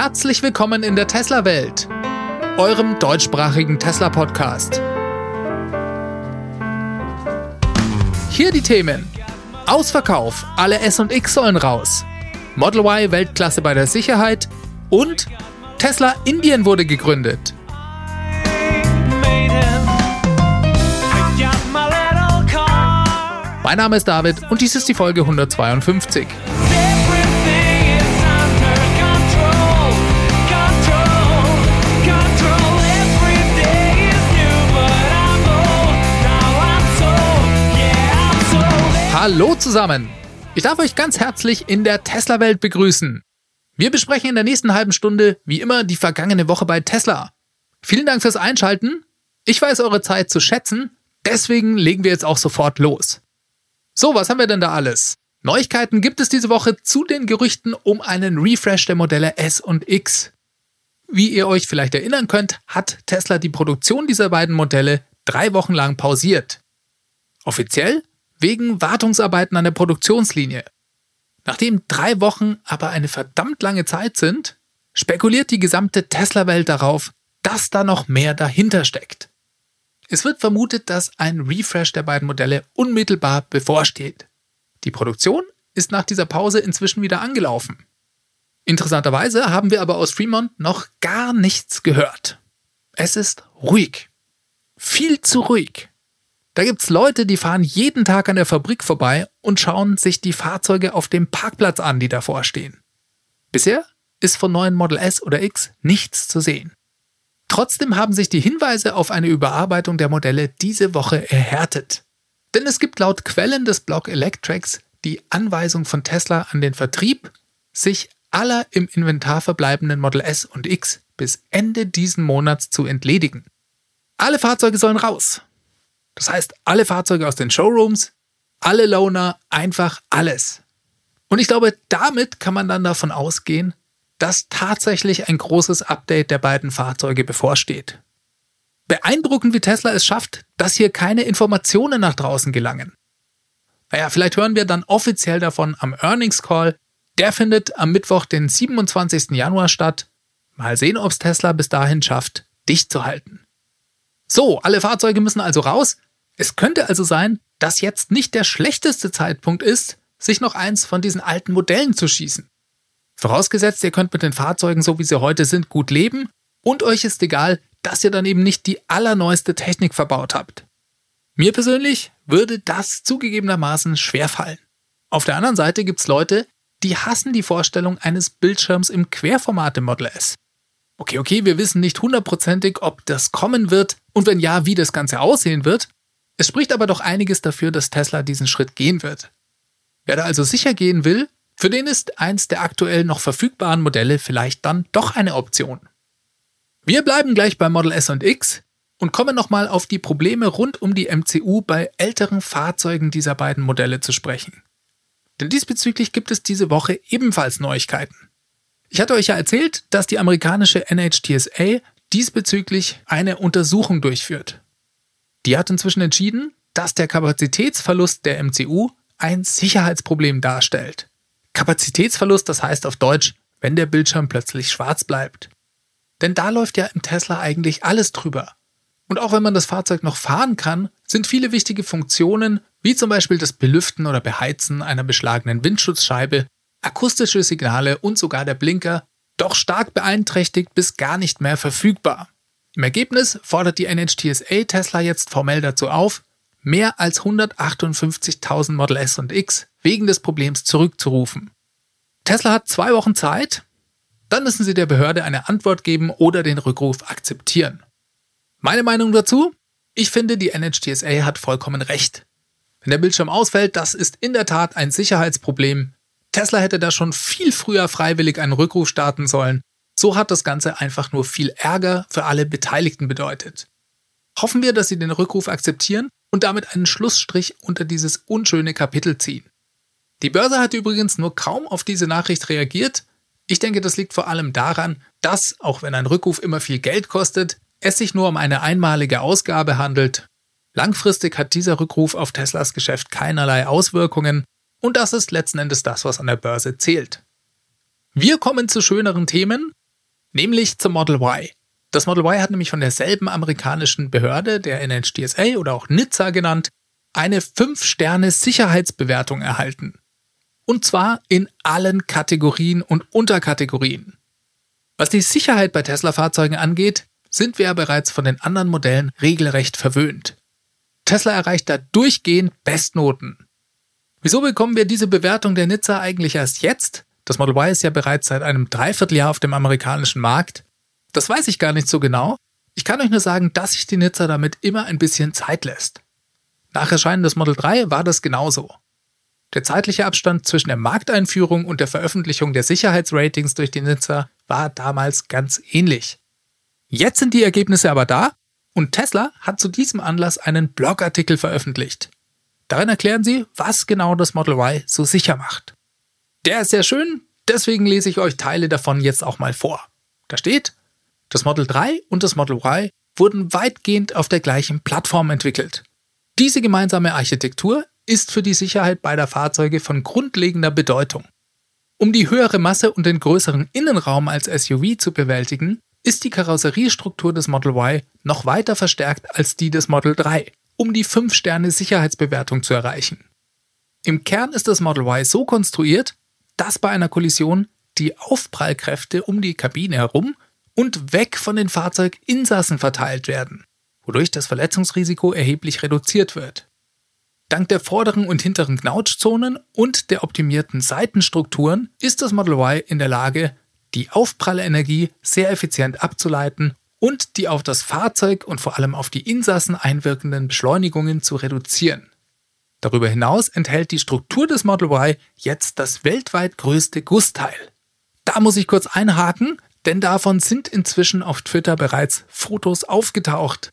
Herzlich willkommen in der Tesla-Welt, eurem deutschsprachigen Tesla-Podcast. Hier die Themen. Ausverkauf, alle S und X sollen raus. Model Y Weltklasse bei der Sicherheit und Tesla Indien wurde gegründet. Mein Name ist David und dies ist die Folge 152. Hallo zusammen! Ich darf euch ganz herzlich in der Tesla-Welt begrüßen. Wir besprechen in der nächsten halben Stunde, wie immer, die vergangene Woche bei Tesla. Vielen Dank fürs Einschalten. Ich weiß eure Zeit zu schätzen, deswegen legen wir jetzt auch sofort los. So, was haben wir denn da alles? Neuigkeiten gibt es diese Woche zu den Gerüchten um einen Refresh der Modelle S und X. Wie ihr euch vielleicht erinnern könnt, hat Tesla die Produktion dieser beiden Modelle drei Wochen lang pausiert. Offiziell wegen Wartungsarbeiten an der Produktionslinie. Nachdem drei Wochen aber eine verdammt lange Zeit sind, spekuliert die gesamte Tesla-Welt darauf, dass da noch mehr dahinter steckt. Es wird vermutet, dass ein Refresh der beiden Modelle unmittelbar bevorsteht. Die Produktion ist nach dieser Pause inzwischen wieder angelaufen. Interessanterweise haben wir aber aus Fremont noch gar nichts gehört. Es ist ruhig. Viel zu ruhig. Da gibt's Leute, die fahren jeden Tag an der Fabrik vorbei und schauen sich die Fahrzeuge auf dem Parkplatz an, die davor stehen. Bisher ist von neuen Model S oder X nichts zu sehen. Trotzdem haben sich die Hinweise auf eine Überarbeitung der Modelle diese Woche erhärtet. Denn es gibt laut Quellen des Blog Electrics die Anweisung von Tesla an den Vertrieb, sich aller im Inventar verbleibenden Model S und X bis Ende diesen Monats zu entledigen. Alle Fahrzeuge sollen raus. Das heißt, alle Fahrzeuge aus den Showrooms, alle Loaner, einfach alles. Und ich glaube, damit kann man dann davon ausgehen, dass tatsächlich ein großes Update der beiden Fahrzeuge bevorsteht. Beeindruckend, wie Tesla es schafft, dass hier keine Informationen nach draußen gelangen. Naja, vielleicht hören wir dann offiziell davon am Earnings Call. Der findet am Mittwoch, den 27. Januar statt. Mal sehen, ob es Tesla bis dahin schafft, dicht zu halten. So, alle Fahrzeuge müssen also raus. Es könnte also sein, dass jetzt nicht der schlechteste Zeitpunkt ist, sich noch eins von diesen alten Modellen zu schießen. Vorausgesetzt, ihr könnt mit den Fahrzeugen, so wie sie heute sind, gut leben und euch ist egal, dass ihr dann eben nicht die allerneueste Technik verbaut habt. Mir persönlich würde das zugegebenermaßen schwerfallen. Auf der anderen Seite gibt's Leute, die hassen die Vorstellung eines Bildschirms im Querformat im Model S. Okay, okay, wir wissen nicht hundertprozentig, ob das kommen wird und wenn ja, wie das Ganze aussehen wird. Es spricht aber doch einiges dafür, dass Tesla diesen Schritt gehen wird. Wer da also sicher gehen will, für den ist eins der aktuell noch verfügbaren Modelle vielleicht dann doch eine Option. Wir bleiben gleich bei Model S und X und kommen nochmal auf die Probleme rund um die MCU bei älteren Fahrzeugen dieser beiden Modelle zu sprechen. Denn diesbezüglich gibt es diese Woche ebenfalls Neuigkeiten. Ich hatte euch ja erzählt, dass die amerikanische NHTSA diesbezüglich eine Untersuchung durchführt. Die hat inzwischen entschieden, dass der Kapazitätsverlust der MCU ein Sicherheitsproblem darstellt. Kapazitätsverlust, das heißt auf Deutsch, wenn der Bildschirm plötzlich schwarz bleibt. Denn da läuft ja im Tesla eigentlich alles drüber. Und auch wenn man das Fahrzeug noch fahren kann, sind viele wichtige Funktionen, wie zum Beispiel das Belüften oder Beheizen einer beschlagenen Windschutzscheibe, akustische Signale und sogar der Blinker, doch stark beeinträchtigt bis gar nicht mehr verfügbar. Im Ergebnis fordert die NHTSA Tesla jetzt formell dazu auf, mehr als 158.000 Model S und X wegen des Problems zurückzurufen. Tesla hat zwei Wochen Zeit, dann müssen sie der Behörde eine Antwort geben oder den Rückruf akzeptieren. Meine Meinung dazu? Ich finde, die NHTSA hat vollkommen recht. Wenn der Bildschirm ausfällt, das ist in der Tat ein Sicherheitsproblem. Tesla hätte da schon viel früher freiwillig einen Rückruf starten sollen. So hat das Ganze einfach nur viel Ärger für alle Beteiligten bedeutet. Hoffen wir, dass sie den Rückruf akzeptieren und damit einen Schlussstrich unter dieses unschöne Kapitel ziehen. Die Börse hat übrigens nur kaum auf diese Nachricht reagiert. Ich denke, das liegt vor allem daran, dass, auch wenn ein Rückruf immer viel Geld kostet, es sich nur um eine einmalige Ausgabe handelt. Langfristig hat dieser Rückruf auf Teslas Geschäft keinerlei Auswirkungen und das ist letzten Endes das, was an der Börse zählt. Wir kommen zu schöneren Themen. Nämlich zum Model Y. Das Model Y hat nämlich von derselben amerikanischen Behörde, der NHTSA oder auch NHTSA genannt, eine 5-Sterne-Sicherheitsbewertung erhalten. Und zwar in allen Kategorien und Unterkategorien. Was die Sicherheit bei Tesla-Fahrzeugen angeht, sind wir ja bereits von den anderen Modellen regelrecht verwöhnt. Tesla erreicht da durchgehend Bestnoten. Wieso bekommen wir diese Bewertung der Nizza eigentlich erst jetzt? Das Model Y ist ja bereits seit einem Dreivierteljahr auf dem amerikanischen Markt. Das weiß ich gar nicht so genau. Ich kann euch nur sagen, dass sich die Nizza damit immer ein bisschen Zeit lässt. Nach Erscheinen des Model 3 war das genauso. Der zeitliche Abstand zwischen der Markteinführung und der Veröffentlichung der Sicherheitsratings durch die Nizza war damals ganz ähnlich. Jetzt sind die Ergebnisse aber da und Tesla hat zu diesem Anlass einen Blogartikel veröffentlicht. Darin erklären sie, was genau das Model Y so sicher macht. Der ist sehr schön, deswegen lese ich euch Teile davon jetzt auch mal vor. Da steht, das Model 3 und das Model Y wurden weitgehend auf der gleichen Plattform entwickelt. Diese gemeinsame Architektur ist für die Sicherheit beider Fahrzeuge von grundlegender Bedeutung. Um die höhere Masse und den größeren Innenraum als SUV zu bewältigen, ist die Karosseriestruktur des Model Y noch weiter verstärkt als die des Model 3, um die 5-Sterne-Sicherheitsbewertung zu erreichen. Im Kern ist das Model Y so konstruiert, dass bei einer Kollision die Aufprallkräfte um die Kabine herum und weg von den Fahrzeuginsassen verteilt werden, wodurch das Verletzungsrisiko erheblich reduziert wird. Dank der vorderen und hinteren Knautschzonen und der optimierten Seitenstrukturen ist das Model Y in der Lage, die Aufprallenergie sehr effizient abzuleiten und die auf das Fahrzeug und vor allem auf die Insassen einwirkenden Beschleunigungen zu reduzieren. Darüber hinaus enthält die Struktur des Model Y jetzt das weltweit größte Gussteil. Da muss ich kurz einhaken, denn davon sind inzwischen auf Twitter bereits Fotos aufgetaucht.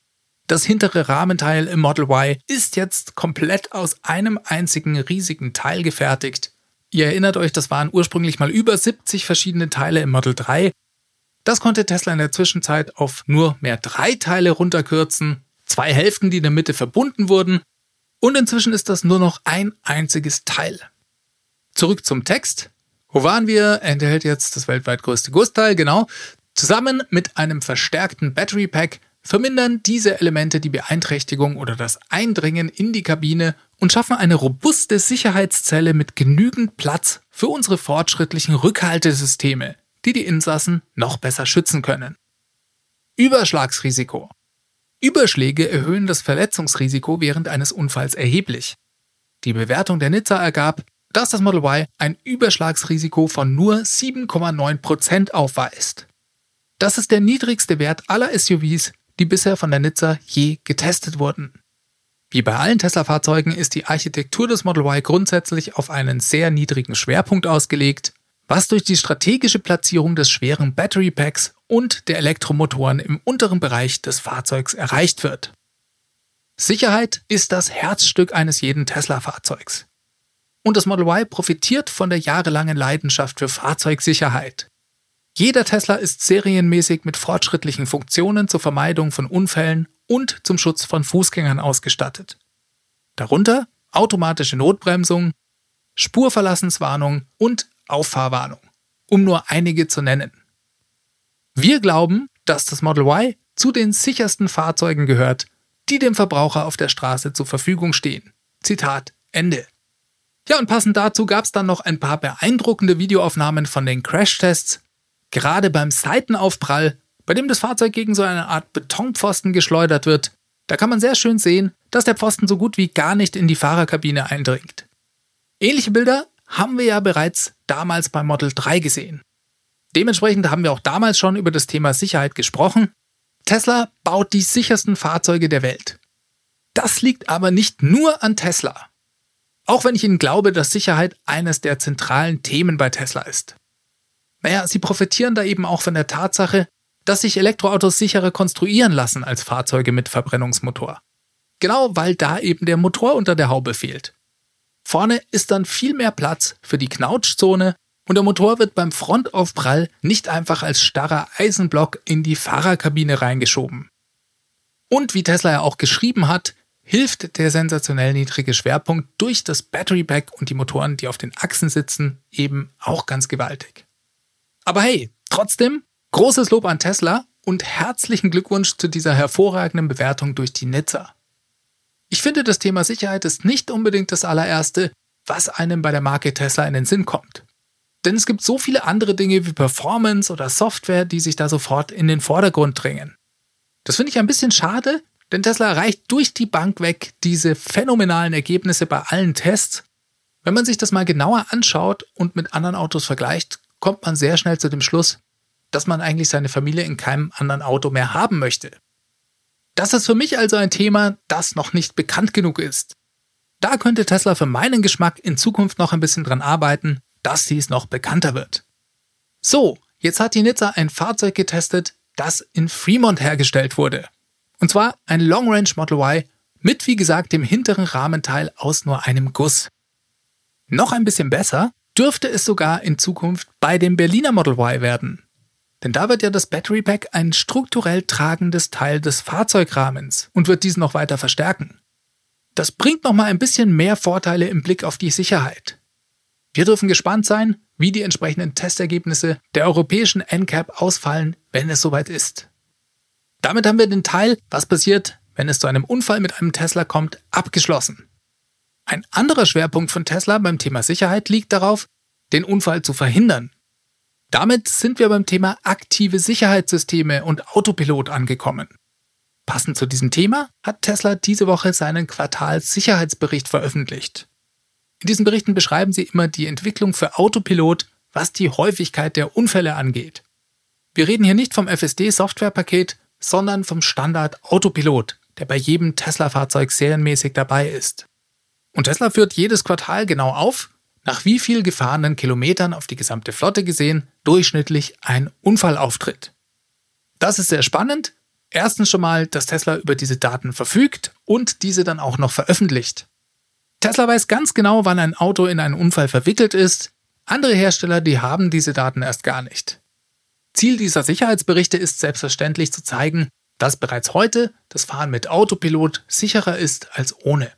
Das hintere Rahmenteil im Model Y ist jetzt komplett aus einem einzigen riesigen Teil gefertigt. Ihr erinnert euch, das waren ursprünglich mal über 70 verschiedene Teile im Model 3. Das konnte Tesla in der Zwischenzeit auf nur mehr drei Teile runterkürzen, zwei Hälften, die in der Mitte verbunden wurden, und inzwischen ist das nur noch ein einziges Teil. Zurück zum Text. Wo waren wir? Enthält jetzt das weltweit größte Gussteil, genau. Zusammen mit einem verstärkten Battery Pack vermindern diese Elemente die Beeinträchtigung oder das Eindringen in die Kabine und schaffen eine robuste Sicherheitszelle mit genügend Platz für unsere fortschrittlichen Rückhaltesysteme, die die Insassen noch besser schützen können. Überschlagsrisiko. Überschläge erhöhen das Verletzungsrisiko während eines Unfalls erheblich. Die Bewertung der Nizza ergab, dass das Model Y ein Überschlagsrisiko von nur 7,9% aufweist. Das ist der niedrigste Wert aller SUVs, die bisher von der Nizza je getestet wurden. Wie bei allen Tesla-Fahrzeugen ist die Architektur des Model Y grundsätzlich auf einen sehr niedrigen Schwerpunkt ausgelegt, was durch die strategische Platzierung des schweren Battery Packs und der Elektromotoren im unteren Bereich des Fahrzeugs erreicht wird. Sicherheit ist das Herzstück eines jeden Tesla-Fahrzeugs. Und das Model Y profitiert von der jahrelangen Leidenschaft für Fahrzeugsicherheit. Jeder Tesla ist serienmäßig mit fortschrittlichen Funktionen zur Vermeidung von Unfällen und zum Schutz von Fußgängern ausgestattet. Darunter automatische Notbremsung, Spurverlassenswarnung und Auffahrwarnung, um nur einige zu nennen. Wir glauben, dass das Model Y zu den sichersten Fahrzeugen gehört, die dem Verbraucher auf der Straße zur Verfügung stehen. Zitat Ende. Ja, und passend dazu gab es dann noch ein paar beeindruckende Videoaufnahmen von den Crashtests Gerade beim Seitenaufprall, bei dem das Fahrzeug gegen so eine Art Betonpfosten geschleudert wird, da kann man sehr schön sehen, dass der Pfosten so gut wie gar nicht in die Fahrerkabine eindringt. Ähnliche Bilder haben wir ja bereits damals beim Model 3 gesehen. Dementsprechend haben wir auch damals schon über das Thema Sicherheit gesprochen. Tesla baut die sichersten Fahrzeuge der Welt. Das liegt aber nicht nur an Tesla. Auch wenn ich Ihnen glaube, dass Sicherheit eines der zentralen Themen bei Tesla ist. Naja, sie profitieren da eben auch von der Tatsache, dass sich Elektroautos sicherer konstruieren lassen als Fahrzeuge mit Verbrennungsmotor. Genau weil da eben der Motor unter der Haube fehlt. Vorne ist dann viel mehr Platz für die Knautschzone und der Motor wird beim Frontaufprall nicht einfach als starrer Eisenblock in die Fahrerkabine reingeschoben. Und wie Tesla ja auch geschrieben hat, hilft der sensationell niedrige Schwerpunkt durch das Battery Pack und die Motoren, die auf den Achsen sitzen, eben auch ganz gewaltig. Aber hey, trotzdem, Großes Lob an Tesla und herzlichen Glückwunsch zu dieser hervorragenden Bewertung durch die Nizza. Ich finde, das Thema Sicherheit ist nicht unbedingt das allererste, was einem bei der Marke Tesla in den Sinn kommt. Denn es gibt so viele andere Dinge wie Performance oder Software, die sich da sofort in den Vordergrund drängen. Das finde ich ein bisschen schade, denn Tesla erreicht durch die Bank weg diese phänomenalen Ergebnisse bei allen Tests. Wenn man sich das mal genauer anschaut und mit anderen Autos vergleicht, kommt man sehr schnell zu dem Schluss, dass man eigentlich seine Familie in keinem anderen Auto mehr haben möchte. Das ist für mich also ein Thema, das noch nicht bekannt genug ist. Da könnte Tesla für meinen Geschmack in Zukunft noch ein bisschen dran arbeiten, dass dies noch bekannter wird. So, jetzt hat die Nizza ein Fahrzeug getestet, das in Fremont hergestellt wurde. Und zwar ein Long Range Model Y mit, wie gesagt, dem hinteren Rahmenteil aus nur einem Guss. Noch ein bisschen besser dürfte es sogar in Zukunft bei dem Berliner Model Y werden. Denn da wird ja das Battery Pack ein strukturell tragendes Teil des Fahrzeugrahmens und wird diesen noch weiter verstärken. Das bringt nochmal ein bisschen mehr Vorteile im Blick auf die Sicherheit. Wir dürfen gespannt sein, wie die entsprechenden Testergebnisse der europäischen NCAP ausfallen, wenn es soweit ist. Damit haben wir den Teil, was passiert, wenn es zu einem Unfall mit einem Tesla kommt, abgeschlossen. Ein anderer Schwerpunkt von Tesla beim Thema Sicherheit liegt darauf, den Unfall zu verhindern. Damit sind wir beim Thema aktive Sicherheitssysteme und Autopilot angekommen. Passend zu diesem Thema hat Tesla diese Woche seinen Quartalssicherheitsbericht veröffentlicht. In diesen Berichten beschreiben sie immer die Entwicklung für Autopilot, was die Häufigkeit der Unfälle angeht. Wir reden hier nicht vom FSD-Softwarepaket, sondern vom Standard Autopilot, der bei jedem Tesla-Fahrzeug serienmäßig dabei ist. Und Tesla führt jedes Quartal genau auf, nach wie viel gefahrenen Kilometern auf die gesamte Flotte gesehen durchschnittlich ein Unfall auftritt. Das ist sehr spannend. Erstens schon mal, dass Tesla über diese Daten verfügt und diese dann auch noch veröffentlicht. Tesla weiß ganz genau, wann ein Auto in einen Unfall verwickelt ist. Andere Hersteller, die haben diese Daten erst gar nicht. Ziel dieser Sicherheitsberichte ist selbstverständlich zu zeigen, dass bereits heute das Fahren mit Autopilot sicherer ist als ohne.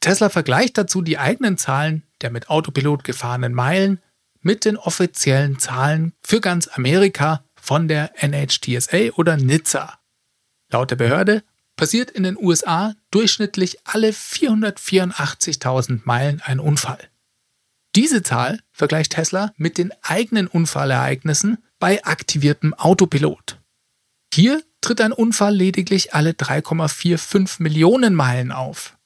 Tesla vergleicht dazu die eigenen Zahlen der mit Autopilot gefahrenen Meilen mit den offiziellen Zahlen für ganz Amerika von der NHTSA oder NHTSA. Laut der Behörde passiert in den USA durchschnittlich alle 484.000 Meilen ein Unfall. Diese Zahl vergleicht Tesla mit den eigenen Unfallereignissen bei aktiviertem Autopilot. Hier tritt ein Unfall lediglich alle 3,45 Millionen Meilen auf.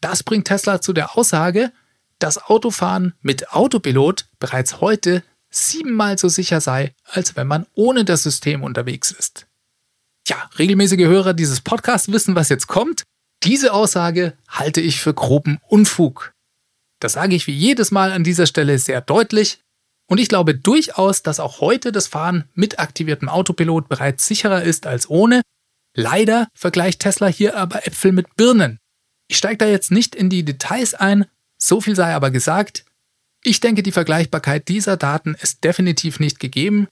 Das bringt Tesla zu der Aussage, dass Autofahren mit Autopilot bereits heute siebenmal so sicher sei, als wenn man ohne das System unterwegs ist. Ja, regelmäßige Hörer dieses Podcasts wissen, was jetzt kommt. Diese Aussage halte ich für groben Unfug. Das sage ich wie jedes Mal an dieser Stelle sehr deutlich. Und ich glaube durchaus, dass auch heute das Fahren mit aktiviertem Autopilot bereits sicherer ist als ohne. Leider vergleicht Tesla hier aber Äpfel mit Birnen. Ich steige da jetzt nicht in die Details ein, so viel sei aber gesagt. Ich denke, die Vergleichbarkeit dieser Daten ist definitiv nicht gegeben.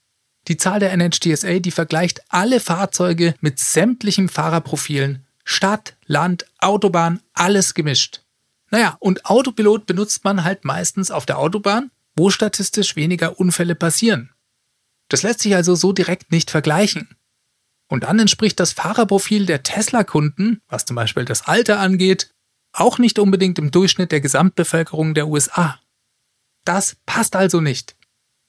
Die Zahl der NHTSA, die vergleicht alle Fahrzeuge mit sämtlichen Fahrerprofilen. Stadt, Land, Autobahn, alles gemischt. Naja, und Autopilot benutzt man halt meistens auf der Autobahn, wo statistisch weniger Unfälle passieren. Das lässt sich also so direkt nicht vergleichen. Und dann entspricht das Fahrerprofil der Tesla-Kunden, was zum Beispiel das Alter angeht, auch nicht unbedingt im Durchschnitt der Gesamtbevölkerung der USA. Das passt also nicht.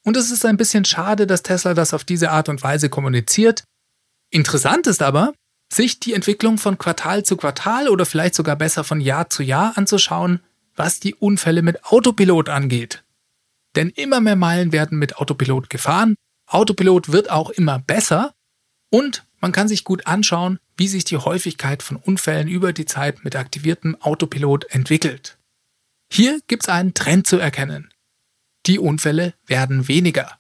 Und es ist ein bisschen schade, dass Tesla das auf diese Art und Weise kommuniziert. Interessant ist aber, sich die Entwicklung von Quartal zu Quartal oder vielleicht sogar besser von Jahr zu Jahr anzuschauen, was die Unfälle mit Autopilot angeht. Denn immer mehr Meilen werden mit Autopilot gefahren, Autopilot wird auch immer besser und man kann sich gut anschauen, wie sich die Häufigkeit von Unfällen über die Zeit mit aktiviertem Autopilot entwickelt. Hier gibt es einen Trend zu erkennen. Die Unfälle werden weniger.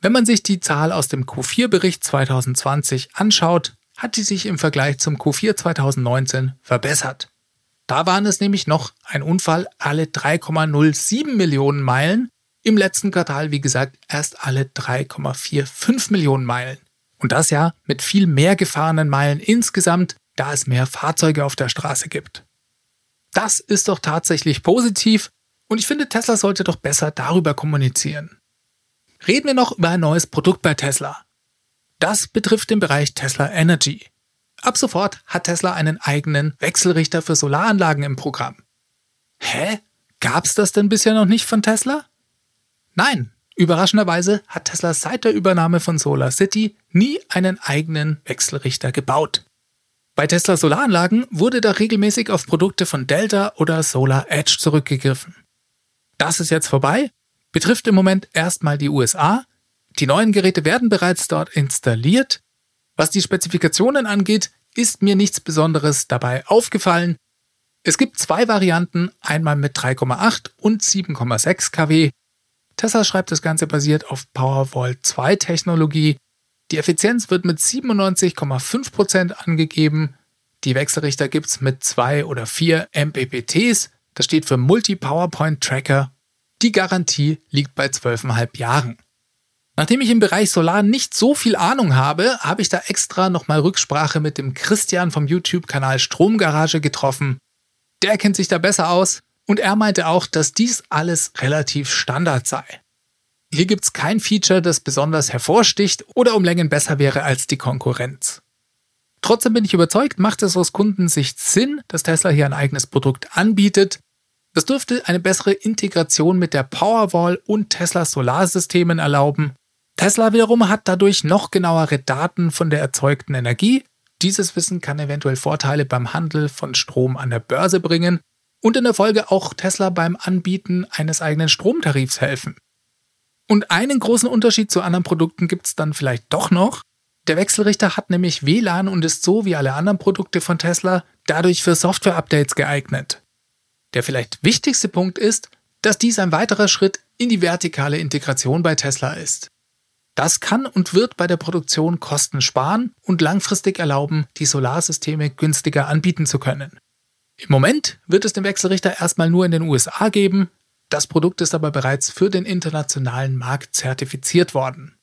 Wenn man sich die Zahl aus dem Q4-Bericht 2020 anschaut, hat die sich im Vergleich zum Q4 2019 verbessert. Da waren es nämlich noch ein Unfall alle 3,07 Millionen Meilen, im letzten Quartal wie gesagt erst alle 3,45 Millionen Meilen. Und das ja mit viel mehr gefahrenen Meilen insgesamt, da es mehr Fahrzeuge auf der Straße gibt. Das ist doch tatsächlich positiv und ich finde, Tesla sollte doch besser darüber kommunizieren. reden wir noch über ein neues Produkt bei Tesla. Das betrifft den Bereich Tesla Energy. Ab sofort hat Tesla einen eigenen Wechselrichter für Solaranlagen im Programm. Hä? Gab's das denn bisher noch nicht von Tesla? Nein, überraschenderweise hat Tesla seit der Übernahme von Solar City nie einen eigenen Wechselrichter gebaut. Bei Tesla Solaranlagen wurde da regelmäßig auf Produkte von Delta oder Solar Edge zurückgegriffen. Das ist jetzt vorbei, betrifft im Moment erstmal die USA. Die neuen Geräte werden bereits dort installiert. Was die Spezifikationen angeht, ist mir nichts Besonderes dabei aufgefallen. Es gibt zwei Varianten, einmal mit 3,8 und 7,6 kW. Tesla schreibt, das Ganze basiert auf Powerwall 2 Technologie. Die Effizienz wird mit 97,5% angegeben. Die Wechselrichter gibt es mit 2 oder 4 MPPTs. Das steht für Multi-PowerPoint Tracker. Die Garantie liegt bei 12,5 Jahren. Nachdem ich im Bereich Solar nicht so viel Ahnung habe, habe ich da extra nochmal Rücksprache mit dem Christian vom YouTube-Kanal Stromgarage getroffen. Der kennt sich da besser aus und er meinte auch, dass dies alles relativ Standard sei. Hier gibt es kein Feature, das besonders hervorsticht oder um Längen besser wäre als die Konkurrenz. Trotzdem bin ich überzeugt, macht es aus Kundensicht Sinn, dass Tesla hier ein eigenes Produkt anbietet. Das dürfte eine bessere Integration mit der Powerwall und Tesla Solarsystemen erlauben. Tesla wiederum hat dadurch noch genauere Daten von der erzeugten Energie. Dieses Wissen kann eventuell Vorteile beim Handel von Strom an der Börse bringen und in der Folge auch Tesla beim Anbieten eines eigenen Stromtarifs helfen. Und einen großen Unterschied zu anderen Produkten gibt es dann vielleicht doch noch. Der Wechselrichter hat nämlich WLAN und ist so wie alle anderen Produkte von Tesla dadurch für Software-Updates geeignet. Der vielleicht wichtigste Punkt ist, dass dies ein weiterer Schritt in die vertikale Integration bei Tesla ist. Das kann und wird bei der Produktion Kosten sparen und langfristig erlauben, die Solarsysteme günstiger anbieten zu können. Im Moment wird es den Wechselrichter erstmal nur in den USA geben, das Produkt ist aber bereits für den internationalen Markt zertifiziert worden.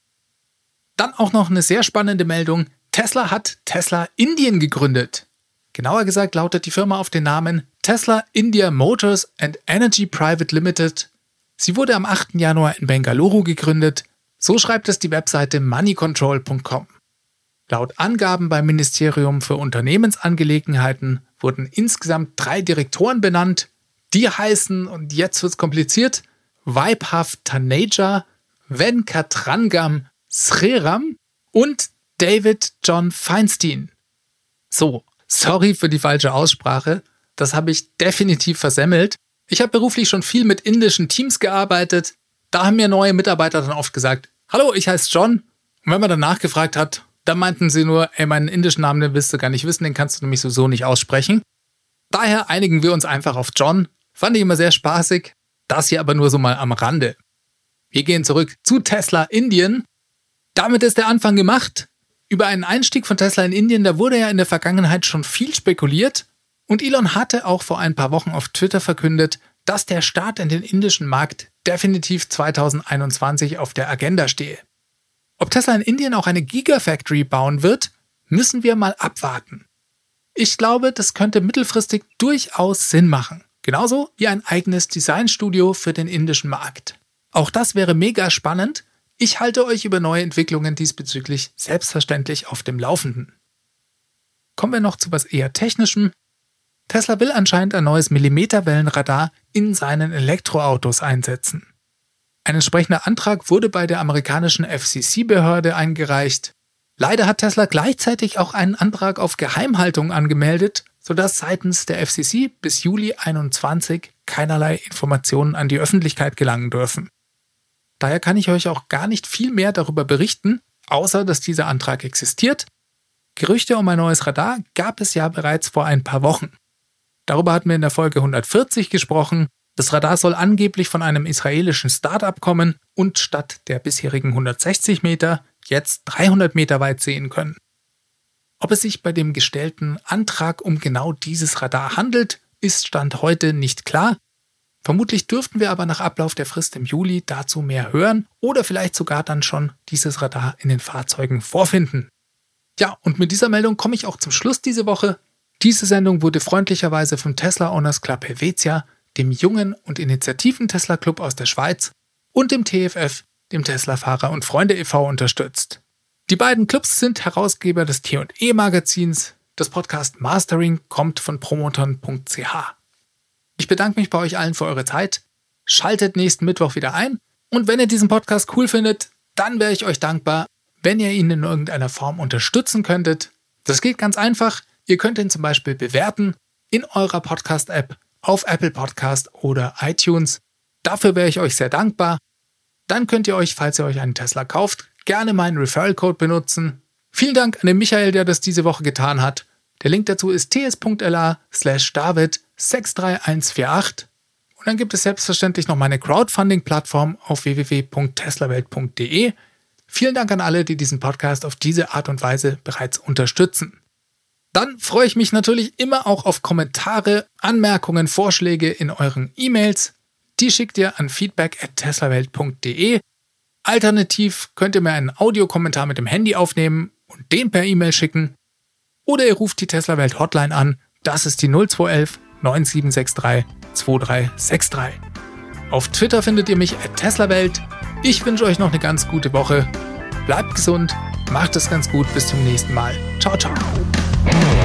Dann auch noch eine sehr spannende Meldung. Tesla hat Tesla Indien gegründet. Genauer gesagt lautet die Firma auf den Namen Tesla India Motors and Energy Private Limited. Sie wurde am 8. Januar in Bengaluru gegründet so schreibt es die Webseite moneycontrol.com. Laut Angaben beim Ministerium für Unternehmensangelegenheiten wurden insgesamt drei Direktoren benannt. Die heißen, und jetzt wird's kompliziert, Vaibhav Taneja, Venkatrangam Sreram und David John Feinstein. So, sorry für die falsche Aussprache. Das habe ich definitiv versemmelt. Ich habe beruflich schon viel mit indischen Teams gearbeitet. Da haben mir neue Mitarbeiter dann oft gesagt, hallo, ich heiße John. Und wenn man dann nachgefragt hat, dann meinten sie nur, ey, meinen indischen Namen, den willst du gar nicht wissen, den kannst du nämlich sowieso nicht aussprechen. Daher einigen wir uns einfach auf John. Fand ich immer sehr spaßig. Das hier aber nur so mal am Rande. Wir gehen zurück zu Tesla Indien. Damit ist der Anfang gemacht. Über einen Einstieg von Tesla in Indien, da wurde ja in der Vergangenheit schon viel spekuliert. Und Elon hatte auch vor ein paar Wochen auf Twitter verkündet, dass der Start in den indischen Markt definitiv 2021 auf der Agenda stehe. Ob Tesla in Indien auch eine Gigafactory bauen wird, müssen wir mal abwarten. Ich glaube, das könnte mittelfristig durchaus Sinn machen. Genauso wie ein eigenes Designstudio für den indischen Markt. Auch das wäre mega spannend. Ich halte euch über neue Entwicklungen diesbezüglich selbstverständlich auf dem Laufenden. Kommen wir noch zu was eher Technischem. Tesla will anscheinend ein neues Millimeterwellenradar in seinen Elektroautos einsetzen. Ein entsprechender Antrag wurde bei der amerikanischen FCC-Behörde eingereicht. Leider hat Tesla gleichzeitig auch einen Antrag auf Geheimhaltung angemeldet, sodass seitens der FCC bis Juli 2021 keinerlei Informationen an die Öffentlichkeit gelangen dürfen. Daher kann ich euch auch gar nicht viel mehr darüber berichten, außer dass dieser Antrag existiert. Gerüchte um ein neues Radar gab es ja bereits vor ein paar Wochen. Darüber hatten wir in der Folge 140 gesprochen. Das Radar soll angeblich von einem israelischen Start-up kommen und statt der bisherigen 160 Meter jetzt 300 Meter weit sehen können. Ob es sich bei dem gestellten Antrag um genau dieses Radar handelt, ist Stand heute nicht klar. Vermutlich dürften wir aber nach Ablauf der Frist im Juli dazu mehr hören oder vielleicht sogar dann schon dieses Radar in den Fahrzeugen vorfinden. Ja, und mit dieser Meldung komme ich auch zum Schluss diese Woche. Diese Sendung wurde freundlicherweise vom Tesla Owners Club Helvetia, dem jungen und initiativen Tesla Club aus der Schweiz und dem TFF dem Tesla-Fahrer und Freunde e.V. unterstützt. Die beiden Clubs sind Herausgeber des T&E Magazins. Das Podcast Mastering kommt von promoton.ch. Ich bedanke mich bei euch allen für eure Zeit. Schaltet nächsten Mittwoch wieder ein. Und wenn ihr diesen Podcast cool findet, dann wäre ich euch dankbar, wenn ihr ihn in irgendeiner Form unterstützen könntet. Das geht ganz einfach. Ihr könnt ihn zum Beispiel bewerten in eurer Podcast-App auf Apple Podcast oder iTunes. Dafür wäre ich euch sehr dankbar. Dann könnt ihr euch, falls ihr euch einen Tesla kauft, gerne meinen Referral-Code benutzen. Vielen Dank an den Michael, der das diese Woche getan hat. Der Link dazu ist ts.la slash david 63148. Und dann gibt es selbstverständlich noch meine Crowdfunding-Plattform auf www.teslawelt.de. Vielen Dank an alle, die diesen Podcast auf diese Art und Weise bereits unterstützen. Dann freue ich mich natürlich immer auch auf Kommentare, Anmerkungen, Vorschläge in euren E-Mails. Die schickt ihr an feedback@teslawelt.de. Alternativ könnt ihr mir einen Audiokommentar mit dem Handy aufnehmen und den per E-Mail schicken. Oder ihr ruft die Tesla Welt Hotline an. Das ist die 0211 9763 2363. Auf Twitter findet ihr mich at TeslaWelt. Ich wünsche euch noch eine ganz gute Woche. Bleibt gesund, macht es ganz gut, bis zum nächsten Mal. Ciao, ciao. Thank you.